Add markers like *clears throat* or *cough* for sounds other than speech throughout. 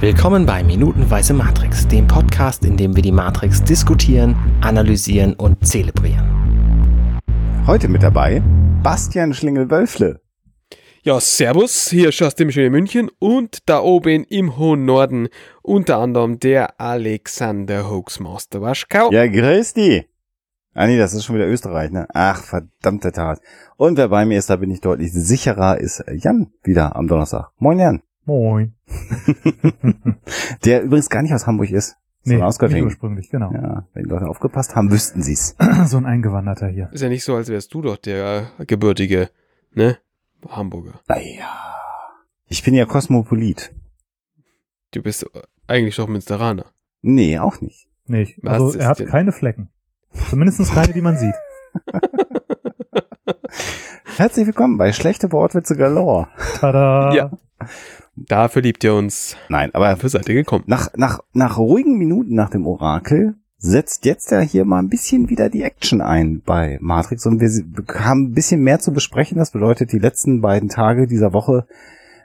Willkommen bei Minutenweise Matrix, dem Podcast, in dem wir die Matrix diskutieren, analysieren und zelebrieren. Heute mit dabei Bastian Schlingel-Wölfle. Ja, servus, hier schaust du schöne München und da oben im hohen Norden unter anderem der Alexander Hoaxmaster Waschkau. Ja, grüß die. Ah nee, das ist schon wieder Österreich, ne? Ach, verdammte Tat. Und wer bei mir ist, da bin ich deutlich sicherer, ist Jan wieder am Donnerstag. Moin Jan. Moin. *laughs* Der übrigens gar nicht aus Hamburg ist. Nee, sondern aus nicht Göttingen. ursprünglich, genau. Ja, wenn die Leute aufgepasst haben, wüssten sie's. *clears throat* So ein Eingewanderter hier. Ist ja nicht so, als wärst du doch der gebürtige, ne? Hamburger. Naja. Ich bin ja Kosmopolit. Du bist eigentlich doch Münsteraner. Nee, auch nicht. Nee, ich, Was also er hat denn- keine Flecken. Zumindest keine, die man sieht. *laughs* Herzlich willkommen bei Schlechte Wortwitze Galore. Tada! Ja. Dafür liebt ihr uns. Nein, aber Dafür seid ihr gekommen. nach, nach, nach ruhigen Minuten nach dem Orakel setzt jetzt ja hier mal ein bisschen wieder die Action ein bei Matrix und wir haben ein bisschen mehr zu besprechen. Das bedeutet, die letzten beiden Tage dieser Woche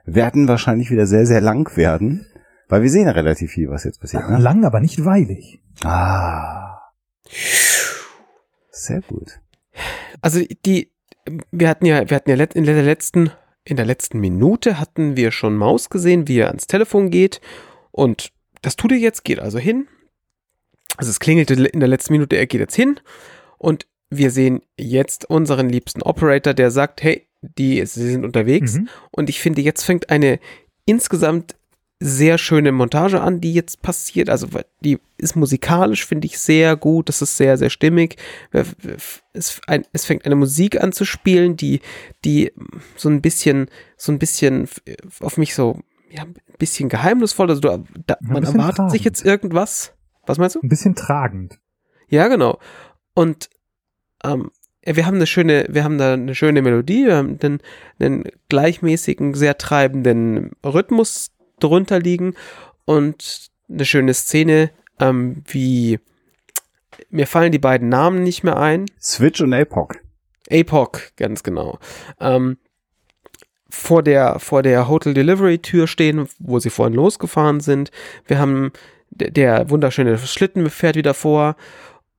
werden wahrscheinlich wieder sehr, sehr lang werden, weil wir sehen ja relativ viel, was jetzt passiert. Ne? Lang, aber nicht weilig. Ah. Sehr gut. Also die, wir hatten ja, wir hatten ja in der letzten, in der letzten Minute hatten wir schon Maus gesehen, wie er ans Telefon geht und das tut er jetzt, geht also hin. Also es klingelte in der letzten Minute, er geht jetzt hin und wir sehen jetzt unseren liebsten Operator, der sagt, hey, die, sie sind unterwegs Mhm. und ich finde, jetzt fängt eine insgesamt sehr schöne Montage an, die jetzt passiert. Also die ist musikalisch, finde ich, sehr gut. Das ist sehr, sehr stimmig. Es, ein, es fängt eine Musik an zu spielen, die, die so ein bisschen, so ein bisschen auf mich so, ja, ein bisschen geheimnisvoll. Also du, da, man erwartet sich tragend. jetzt irgendwas. Was meinst du? Ein bisschen tragend. Ja, genau. Und ähm, wir haben eine schöne, wir haben da eine schöne Melodie, wir haben einen, einen gleichmäßigen, sehr treibenden Rhythmus drunter liegen und eine schöne Szene, ähm, wie mir fallen die beiden Namen nicht mehr ein. Switch und Apoc. APOC, ganz genau. Ähm, vor der, vor der Hotel Delivery Tür stehen, wo sie vorhin losgefahren sind. Wir haben der, der wunderschöne Schlitten fährt wieder vor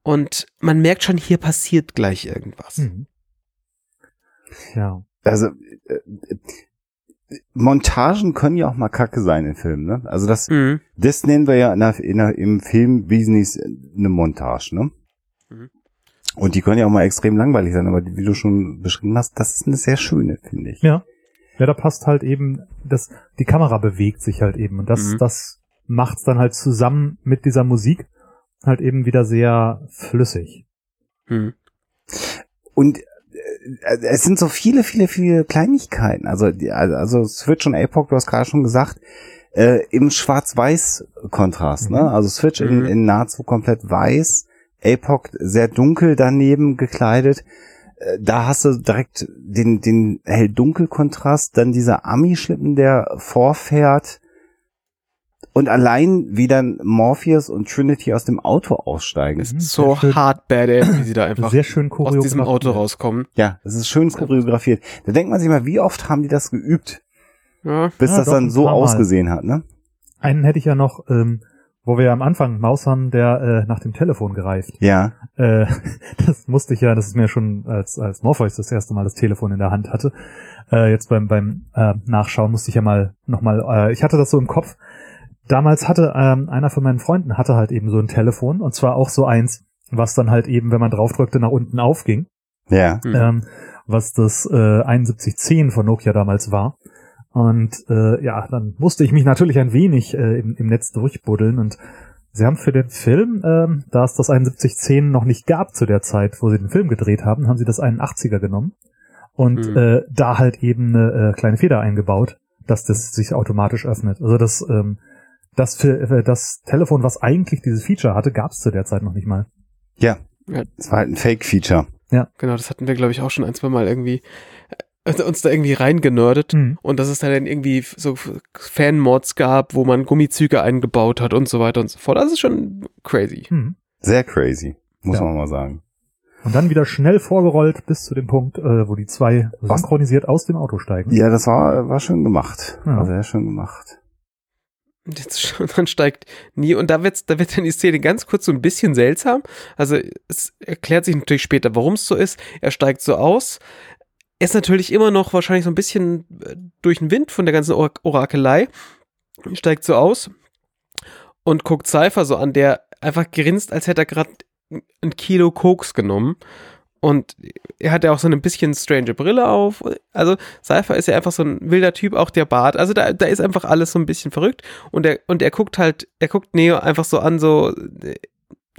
und man merkt schon, hier passiert gleich irgendwas. Mhm. Ja. Also äh, Montagen können ja auch mal kacke sein in Filmen, ne? Also das, Mhm. das nennen wir ja in der, in der, im Film-Business eine Montage, ne? Mhm. Und die können ja auch mal extrem langweilig sein, aber wie du schon beschrieben hast, das ist eine sehr schöne, finde ich. Ja. Ja, da passt halt eben, das, die Kamera bewegt sich halt eben und das, Mhm. das macht's dann halt zusammen mit dieser Musik halt eben wieder sehr flüssig. Mhm. Und es sind so viele, viele, viele Kleinigkeiten. Also, also Switch und Apoc, du hast gerade schon gesagt, äh, im Schwarz-Weiß-Kontrast. Ne? Mhm. Also Switch in, Mhm. in nahezu komplett weiß, Apoc sehr dunkel daneben gekleidet. Äh, Da hast du direkt den, den hell-dunkel-Kontrast, dann dieser Ami-Schlitten, der vorfährt. Und allein wie dann Morpheus und Trinity aus dem Auto aussteigen. Ist Mhm, so sehr schön. hard badass, wie sie da *laughs* einfach sehr schön aus diesem. Auto rauskommen. Ja, das ist schön choreografiert. Da denkt man sich mal, wie oft haben die das geübt, Ja. bis Ja, das doch, dann so ausgesehen hat, ne? Einen hätte ich ja noch, ähm, wo wir ja am Anfang Maus haben, der äh, nach dem Telefon gereift. Ja. Äh, *laughs* das musste ich ja, das ist mir schon als, als Morpheus das erste Mal das Telefon in der Hand hatte. Äh, jetzt beim, beim äh, Nachschauen musste ich ja mal nochmal, äh, ich hatte das so im Kopf. Damals hatte ähm, einer von meinen Freunden hatte halt eben so ein Telefon und zwar auch so eins, was dann halt eben, wenn man draufdrückte, nach unten aufging. Ja. Mhm. Ähm, was das äh, 7110 von Nokia damals war. Und äh, ja, dann musste ich mich natürlich ein wenig äh, im, im Netz durchbuddeln und sie haben für den Film, ähm, da es das 7110 noch nicht gab zu der Zeit, wo sie den Film gedreht haben, haben sie das 81er genommen und Mhm. äh, da halt eben eine äh, kleine Feder eingebaut, dass das sich automatisch öffnet. Also das ähm, das für äh, das Telefon, was eigentlich dieses Feature hatte, gab es zu der Zeit noch nicht mal. Ja. Ja. Es war halt ein Fake-Feature. Genau, das hatten wir, glaube ich, auch schon ein, zwei Mal irgendwie äh, uns da irgendwie reingenördet. Mhm. Und dass es da dann irgendwie so Fan-Mods gab, wo man Gummizüge eingebaut hat und so weiter und so fort. Das ist schon crazy. Mhm. Sehr crazy, muss Ja. man mal sagen. Und dann wieder schnell vorgerollt bis zu dem Punkt, äh, wo die zwei Was? synchronisiert aus dem Auto steigen. Ja, das war, war schön gemacht. Ja. War sehr schön gemacht. Jetzt, *laughs* dann steigt nie und da wird, da wird dann die Szene ganz kurz so ein bisschen seltsam. Also es erklärt sich natürlich später, warum es so ist. Er steigt so aus. Er ist natürlich immer noch wahrscheinlich so ein bisschen äh, durch den Wind von der ganzen Or Orakelei. Steigt so aus und guckt Cypher so an, der einfach grinst, als hätte er gerade ein Kilo Koks genommen. Und er hat ja auch so eine bisschen strange Brille auf. Also Cypher ist ja einfach so ein wilder Typ, auch der Bart. Also da, da ist einfach alles so ein bisschen verrückt. Und er, und er guckt halt, er guckt Neo einfach so an, so,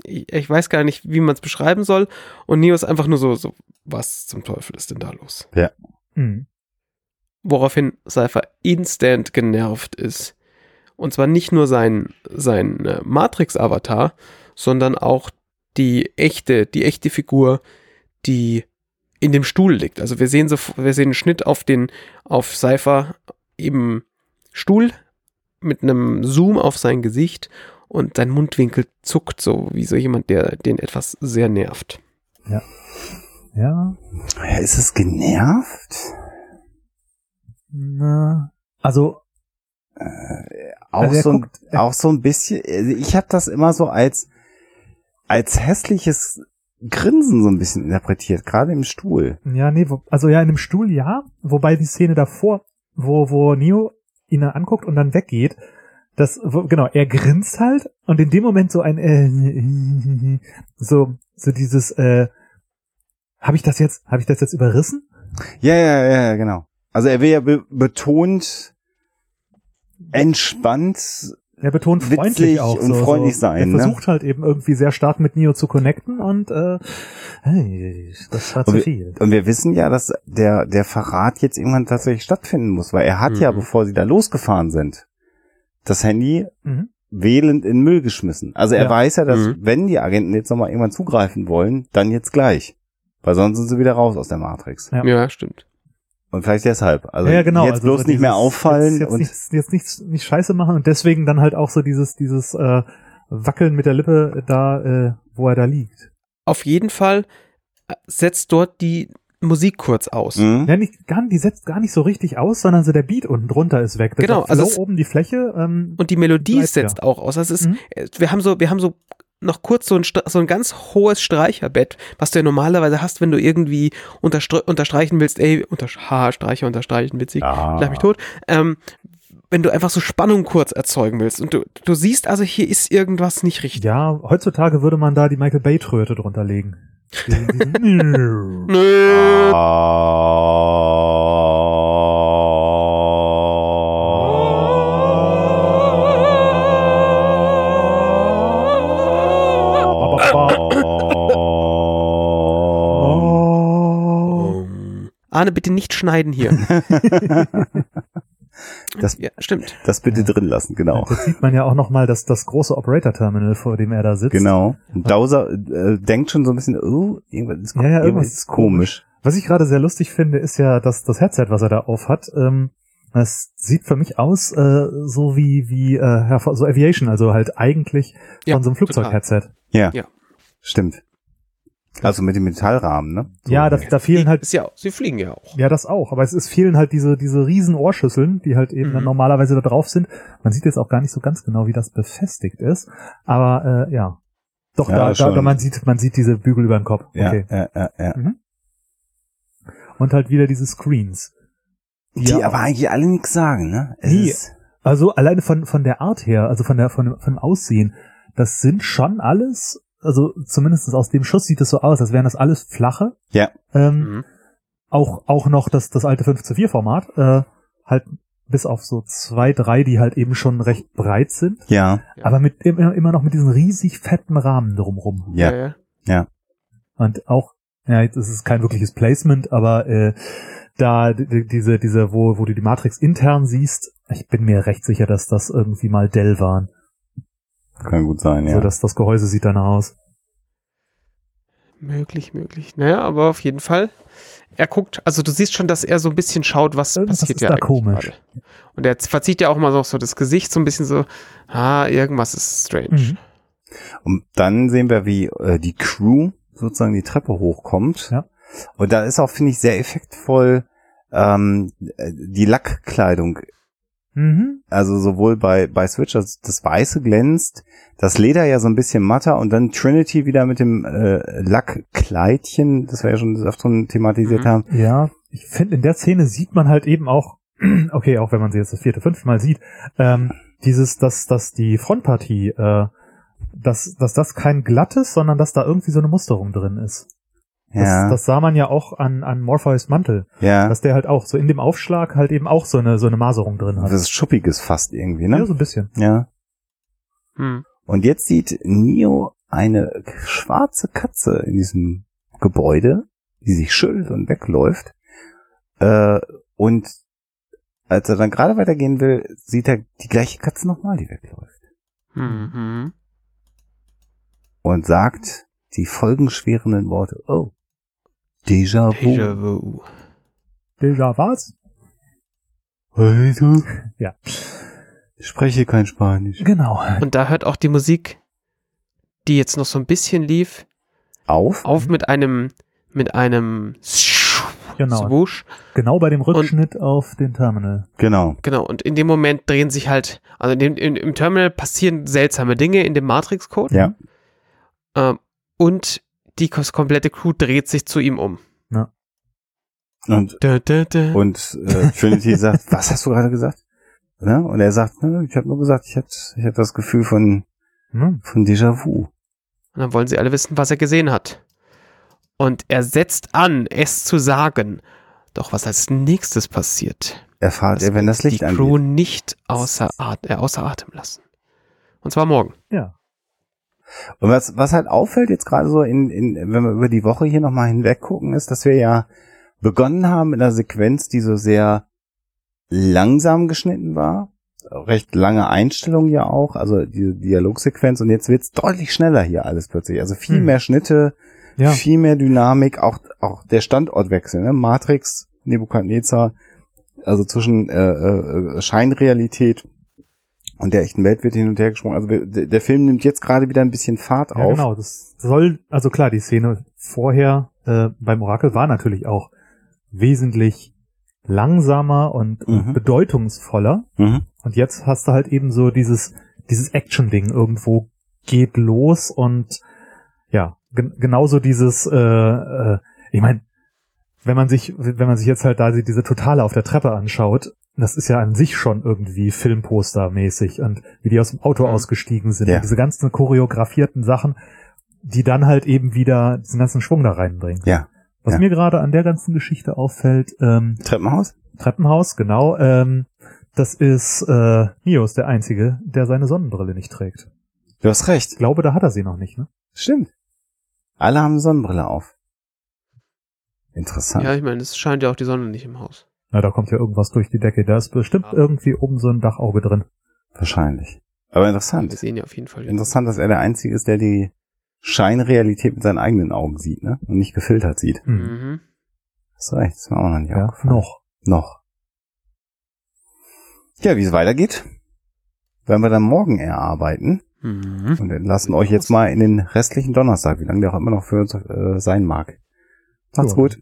ich, ich weiß gar nicht, wie man es beschreiben soll. Und Neo ist einfach nur so, so, was zum Teufel ist denn da los? Ja. Mhm. Woraufhin Cypher instant genervt ist. Und zwar nicht nur sein, sein äh, Matrix-Avatar, sondern auch die echte, die echte Figur, die in dem Stuhl liegt. Also wir sehen so, wir sehen einen Schnitt auf den, auf Cypher eben Stuhl mit einem Zoom auf sein Gesicht und sein Mundwinkel zuckt so wie so jemand, der den etwas sehr nervt. Ja. Ja, ist es genervt? Na, also Auch, Also so, ein, guckt- er- auch so ein bisschen, also ich habe das immer so als, als hässliches Grinsen so ein bisschen interpretiert, gerade im Stuhl. Ja, nee, wo, also ja, in dem Stuhl ja, wobei die Szene davor, wo, wo Neo ihn anguckt und dann weggeht, das, wo, genau, er grinst halt und in dem Moment so ein, äh, *laughs* so, so dieses, äh, habe ich das jetzt, habe ich das jetzt überrissen? Ja, ja, ja, genau. Also er will ja be betont entspannt. Er betont freundlich auch und so, freundlich so. sein, Er ne? versucht halt eben irgendwie sehr stark mit Neo zu connecten und äh, hey, das war Und zu viel. Und wir wissen ja, dass der, der Verrat jetzt irgendwann tatsächlich stattfinden muss, weil er hat ja, Mhm. bevor sie da losgefahren sind, das Handy Mhm. wählend in den Müll geschmissen. Also er Ja. weiß ja, dass Mhm. wenn die Agenten jetzt nochmal irgendwann zugreifen wollen, dann jetzt gleich. Weil sonst sind sie wieder raus aus der Matrix. Ja. Ja, stimmt. Und vielleicht deshalb. Also ja, ja, genau. jetzt also bloß so nicht mehr dieses- auffallen jetzt, jetzt und nichts, jetzt nichts nicht scheiße machen und deswegen dann halt auch so dieses dieses äh, Wackeln mit der Lippe da, äh, wo er da liegt. Auf jeden Fall äh, setzt dort die Musik kurz aus. Mhm. Ja, nicht, gar, die setzt gar nicht so richtig aus, sondern so der Beat unten drunter ist weg. Genau, Der also es- oben die Fläche. Ähm, Und die Melodie setzt auch aus. Also es ist, Mhm. äh, wir haben so, wir haben so noch kurz so ein, so ein ganz hohes Streicherbett, was du ja normalerweise hast, wenn du irgendwie unterstre unterstreichen willst, ey, unter, ha, Streicher unterstreichen, witzig, Ja. lach mich tot, ähm, wenn du einfach so Spannung kurz erzeugen willst und du, du siehst also, hier ist irgendwas nicht richtig. ja, heutzutage würde man da die Michael Bay Tröte drunter legen. *laughs* Diesen, diesen Arne, bitte nicht schneiden hier. *laughs* Das- ja, stimmt. Das bitte drin lassen, genau. Jetzt sieht man ja auch noch mal das, das große Operator-Terminal, vor dem er da sitzt. Genau. Und Dowser äh, denkt schon so ein bisschen, oh, irgendwas ist, Ja, ja, irgendwas ist komisch. Was ich gerade sehr lustig finde, ist ja, dass das Headset, was er da auf hat, ähm, das sieht für mich aus äh, so wie wie äh, so Aviation, also halt eigentlich Ja, von so einem Flugzeug-Headset. Ja, Ja. stimmt. Also mit dem Metallrahmen, ne? So. Ja, da, da fehlen halt Ist ja, sie fliegen ja auch. ja das auch, aber es, es fehlen halt diese diese riesen Ohrschüsseln, die halt eben Mhm. dann normalerweise da drauf sind. Man sieht jetzt auch gar nicht so ganz genau, wie das befestigt ist, aber äh, ja. Doch, Ja, da, da, schon. da man sieht, man sieht diese Bügel über den Kopf. ja, Okay. ja, ja, ja. Und halt wieder diese Screens. Die ja aber eigentlich alle nichts sagen, ne? Es ist- Also alleine von, von der Art her, also von der, von, dem- von dem Aussehen, das sind schon alles, also zumindest aus dem Schuss sieht es so aus, als wären das alles flache. Ja. Ähm, Mhm. Auch, auch noch das, das alte 5 zu 4 Format, äh, halt bis auf so zwei, drei, die halt eben schon recht breit sind, Ja, Ja. aber mit immer, immer noch mit diesem riesig fetten Rahmen drumrum. ja, ja. Und auch, ja, jetzt ist es kein wirkliches Placement, aber äh, da diese, diese, wo, wo du die Matrix intern siehst, ich bin mir recht sicher, dass das irgendwie mal Dell waren. Kann gut sein, ja. So, dass das Gehäuse sieht danach aus. Möglich, möglich. Naja, aber auf jeden Fall. Er guckt, also du siehst schon, dass er so ein bisschen schaut, was Irgendwas passiert ist ja da eigentlich komisch. gerade. Und er verzieht ja auch mal so, so das Gesicht so ein bisschen so, ah, irgendwas ist strange. Mhm. Und dann sehen wir, wie äh, die Crew sozusagen die Treppe hochkommt. Ja. Und da ist auch, finde ich, sehr effektvoll ähm, äh, die Lackkleidung Mhm. Also sowohl bei, bei Switch, das, das Weiße glänzt, das Leder ja so ein bisschen matter und dann Trinity wieder mit dem äh, Lackkleidchen, das wir ja schon oft schon thematisiert Mhm. haben. Ja, ich finde, in der Szene sieht man halt eben auch, *clears throat* okay, auch wenn man sie jetzt das vierte, fünfte Mal sieht, ähm, dieses, dass, dass die Frontpartie, äh, dass, dass das kein glattes, sondern dass da irgendwie so eine Musterung drin ist. Das, Ja, das sah man ja auch an, an Morpheus Mantel, ja. dass der halt auch so in dem Aufschlag halt eben auch so eine, so eine Maserung drin hat. Das ist Schuppiges fast irgendwie, Ja, ne? so ein bisschen. Ja. Hm. Und jetzt sieht Neo eine schwarze Katze in diesem Gebäude, die sich schüttelt und wegläuft. Äh, und als er dann gerade weitergehen will, sieht er die gleiche Katze nochmal, die wegläuft. Mhm. Und sagt die folgenschwerenden Worte. Oh, Déjà vu. Déjà vu. Déjà was? Also, *laughs* Ja. ich spreche kein Spanisch. Genau. Und da hört auch die Musik, die jetzt noch so ein bisschen lief, Auf? auf mit einem, mit einem Genau. Swoosh. Genau bei dem Rückschnitt auf den Terminal. Genau. Genau, und in dem Moment drehen sich halt, also in dem, in, im Terminal passieren seltsame Dinge in dem Matrix-Code. Ja. Ähm, und die komplette Crew dreht sich zu ihm um. Und, Da, da, da. und äh, Trinity *laughs* sagt, was hast du gerade gesagt? Ja? Und er sagt, "Nö, ich habe nur gesagt, ich hatte ich hatte das Gefühl von, Hm? von Déjà-vu. Und dann wollen sie alle wissen, was er gesehen hat. Und er setzt an, es zu sagen. Doch was als nächstes passiert, Erfahrt er, wenn das Licht die Crew angeht. nicht außer, At äh, außer Atem lassen. Und zwar morgen. Ja. Und was, was halt auffällt jetzt gerade so in, in, wenn wir über die Woche hier nochmal hinweg gucken, ist, dass wir ja begonnen haben mit einer Sequenz, die so sehr langsam geschnitten war. Recht lange Einstellung ja auch, also die Dialogsequenz und jetzt wird's deutlich schneller hier alles plötzlich. Also viel Hm. mehr Schnitte, Ja. viel mehr Dynamik, auch, auch der Standortwechsel, ne? Matrix, Nebukadnezar, also zwischen äh, äh, Scheinrealität und der echten Welt wird hin und her gesprungen. Also der, Film nimmt jetzt gerade wieder ein bisschen Fahrt Ja, auf. genau. Das soll, also klar, die Szene vorher äh, beim Orakel war natürlich auch wesentlich langsamer und, und Mhm. bedeutungsvoller. Mhm. Und jetzt hast du halt eben so dieses, dieses Action-Ding irgendwo geht los und ja, gen genauso dieses, äh, äh, ich meine, wenn man sich, wenn man sich jetzt halt da diese Totale auf der Treppe anschaut, das ist ja an sich schon irgendwie Filmposter-mäßig und wie die aus dem Auto Mhm. ausgestiegen sind. Ja. Diese ganzen choreografierten Sachen, die dann halt eben wieder diesen ganzen Schwung da reinbringen. Ja. Was Ja. mir gerade an der ganzen Geschichte auffällt, ähm, Treppenhaus? Treppenhaus, genau. Ähm, das ist äh, ist der Einzige, der seine Sonnenbrille nicht trägt. Du hast recht. Ich glaube, da hat er sie noch nicht, ne? Stimmt. Alle haben Sonnenbrille auf. Interessant. Ja, ich meine, es scheint ja auch die Sonne nicht im Haus. Na, da kommt ja irgendwas durch die Decke. Da ist bestimmt Ja. irgendwie oben so ein Dachauge drin. Wahrscheinlich. Aber Wir interessant. sehen ja auf jeden Fall. Interessant, dass er der Einzige ist, der die Scheinrealität mit seinen eigenen Augen sieht, ne? Und nicht gefiltert sieht. Hm. Mhm. Hast recht, ist mir auch noch nicht Ja, aufgefallen. noch. Noch. Ja, wie es weitergeht, werden wir dann morgen erarbeiten Mhm. und entlassen euch jetzt mal in den restlichen Donnerstag, wie lange der auch immer noch für uns äh, sein mag. Macht's Ja. gut.